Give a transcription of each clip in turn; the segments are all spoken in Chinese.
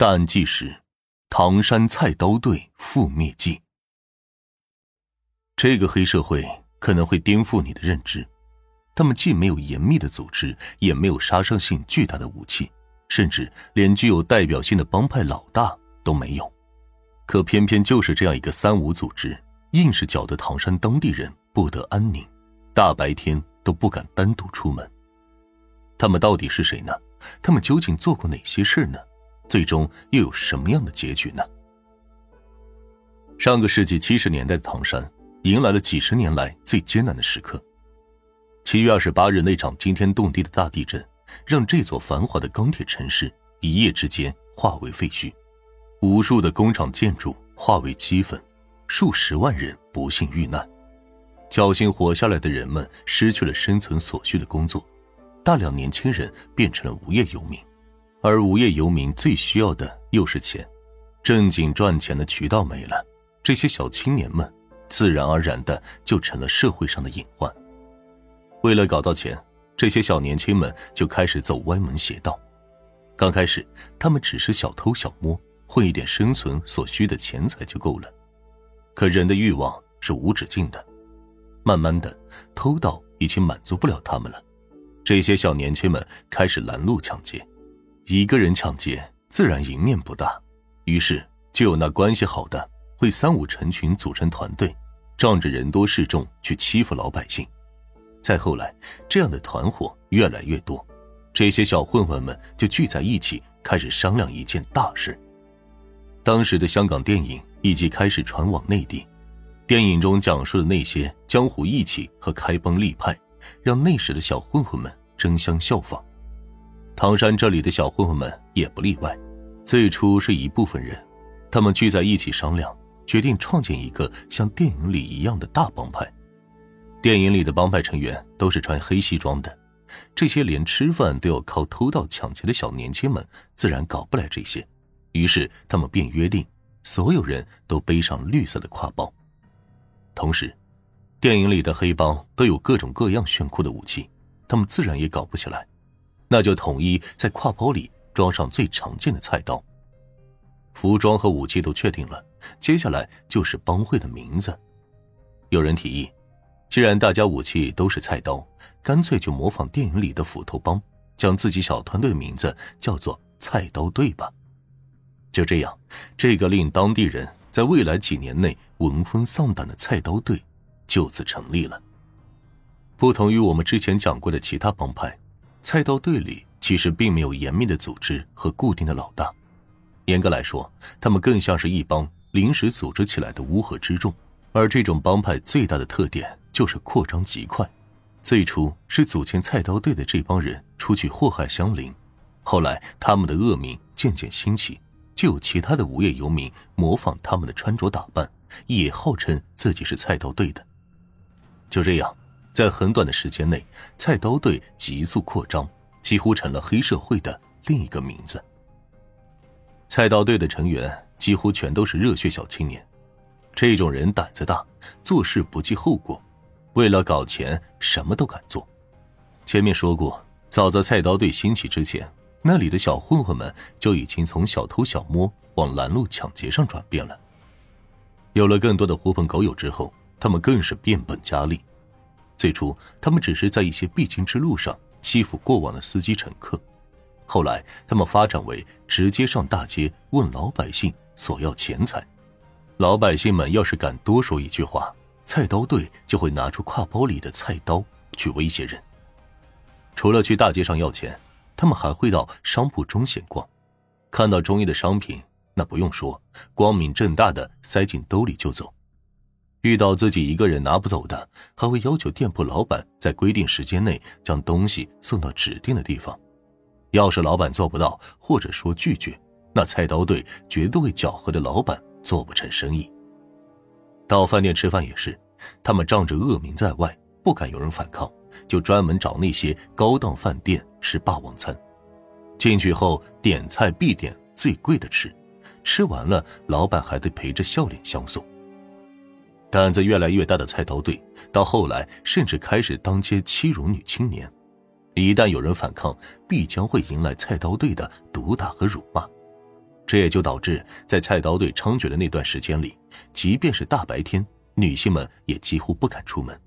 大案纪实：唐山菜刀队覆灭记。这个黑社会可能会颠覆你的认知，他们既没有严密的组织，也没有杀伤性巨大的武器，甚至连具有代表性的帮派老大都没有。可偏偏就是这样一个三无组织，硬是搅得唐山当地人不得安宁，大白天都不敢单独出门。他们到底是谁呢？他们究竟做过哪些事呢？最终又有什么样的结局呢？上个世纪七十年代的唐山迎来了几十年来最艰难的时刻。七月二十八日那场惊天动地的大地震，让这座繁华的钢铁城市一夜之间化为废墟，无数的工厂建筑化为齑粉，数十万人不幸遇难，侥幸活下来的人们失去了生存所需的工作，大量年轻人变成了无业游民。而无业游民最需要的又是钱，正经赚钱的渠道没了，这些小青年们自然而然的就成了社会上的隐患。为了搞到钱，这些小年轻们就开始走歪门邪道。刚开始，他们只是小偷小摸，混一点生存所需的钱财就够了。可人的欲望是无止境的，慢慢的，偷盗已经满足不了他们了。这些小年轻们开始拦路抢劫。一个人抢劫，自然赢面不大，于是就有那关系好的会三五成群组成团队，仗着人多势众去欺负老百姓。再后来，这样的团伙越来越多，这些小混混们就聚在一起，开始商量一件大事。当时的香港电影以及开始传往内地，电影中讲述的那些江湖义气和开帮立派，让那时的小混混们争相效仿。唐山这里的小混混们也不例外。最初是一部分人，他们聚在一起商量，决定创建一个像电影里一样的大帮派。电影里的帮派成员都是穿黑西装的，这些连吃饭都要靠偷盗抢劫的小年轻们自然搞不来这些。于是他们便约定，所有人都背上绿色的挎包。同时，电影里的黑帮都有各种各样炫酷的武器，他们自然也搞不起来。那就统一在挎包里装上最常见的菜刀。服装和武器都确定了，接下来就是帮会的名字。有人提议，既然大家武器都是菜刀，干脆就模仿电影里的斧头帮，将自己小团队的名字叫做“菜刀队”吧。就这样，这个令当地人在未来几年内闻风丧胆的菜刀队就此成立了。不同于我们之前讲过的其他帮派。菜刀队里其实并没有严密的组织和固定的老大，严格来说，他们更像是一帮临时组织起来的乌合之众。而这种帮派最大的特点就是扩张极快。最初是组建菜刀队的这帮人出去祸害乡邻，后来他们的恶名渐渐兴起，就有其他的无业游民模仿他们的穿着打扮，也号称自己是菜刀队的。就这样。在很短的时间内，菜刀队急速扩张，几乎成了黑社会的另一个名字。菜刀队的成员几乎全都是热血小青年，这种人胆子大，做事不计后果，为了搞钱什么都敢做。前面说过，早在菜刀队兴起之前，那里的小混混们就已经从小偷小摸往拦路抢劫上转变了。有了更多的狐朋狗友之后，他们更是变本加厉。最初，他们只是在一些必经之路上欺负过往的司机乘客，后来他们发展为直接上大街问老百姓索要钱财。老百姓们要是敢多说一句话，菜刀队就会拿出挎包里的菜刀去威胁人。除了去大街上要钱，他们还会到商铺中闲逛，看到中意的商品，那不用说，光明正大的塞进兜里就走。遇到自己一个人拿不走的，还会要求店铺老板在规定时间内将东西送到指定的地方。要是老板做不到，或者说拒绝，那菜刀队绝对会搅和的老板做不成生意。到饭店吃饭也是，他们仗着恶名在外，不敢有人反抗，就专门找那些高档饭店吃霸王餐。进去后点菜必点最贵的吃，吃完了老板还得陪着笑脸相送。胆子越来越大的菜刀队，到后来甚至开始当街欺辱女青年。一旦有人反抗，必将会迎来菜刀队的毒打和辱骂。这也就导致在菜刀队猖獗的那段时间里，即便是大白天，女性们也几乎不敢出门。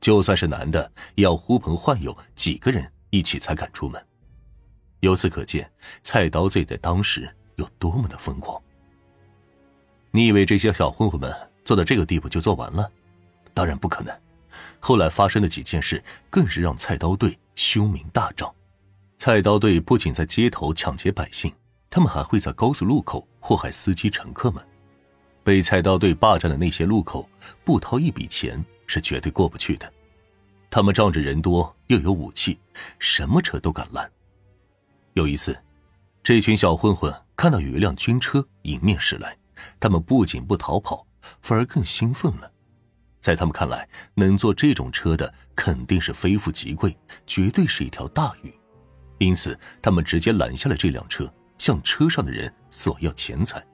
就算是男的，也要呼朋唤友几个人一起才敢出门。由此可见，菜刀队在当时有多么的疯狂。你以为这些小混混们做到这个地步就做完了？当然不可能。后来发生的几件事，更是让菜刀队凶名大噪。菜刀队不仅在街头抢劫百姓，他们还会在高速路口祸害司机乘客们。被菜刀队霸占的那些路口，不掏一笔钱是绝对过不去的。他们仗着人多又有武器，什么车都敢拦。有一次，这群小混混看到有一辆军车迎面驶来。他们不仅不逃跑，反而更兴奋了。在他们看来，能坐这种车的肯定是非富即贵，绝对是一条大鱼。因此，他们直接拦下了这辆车，向车上的人索要钱财。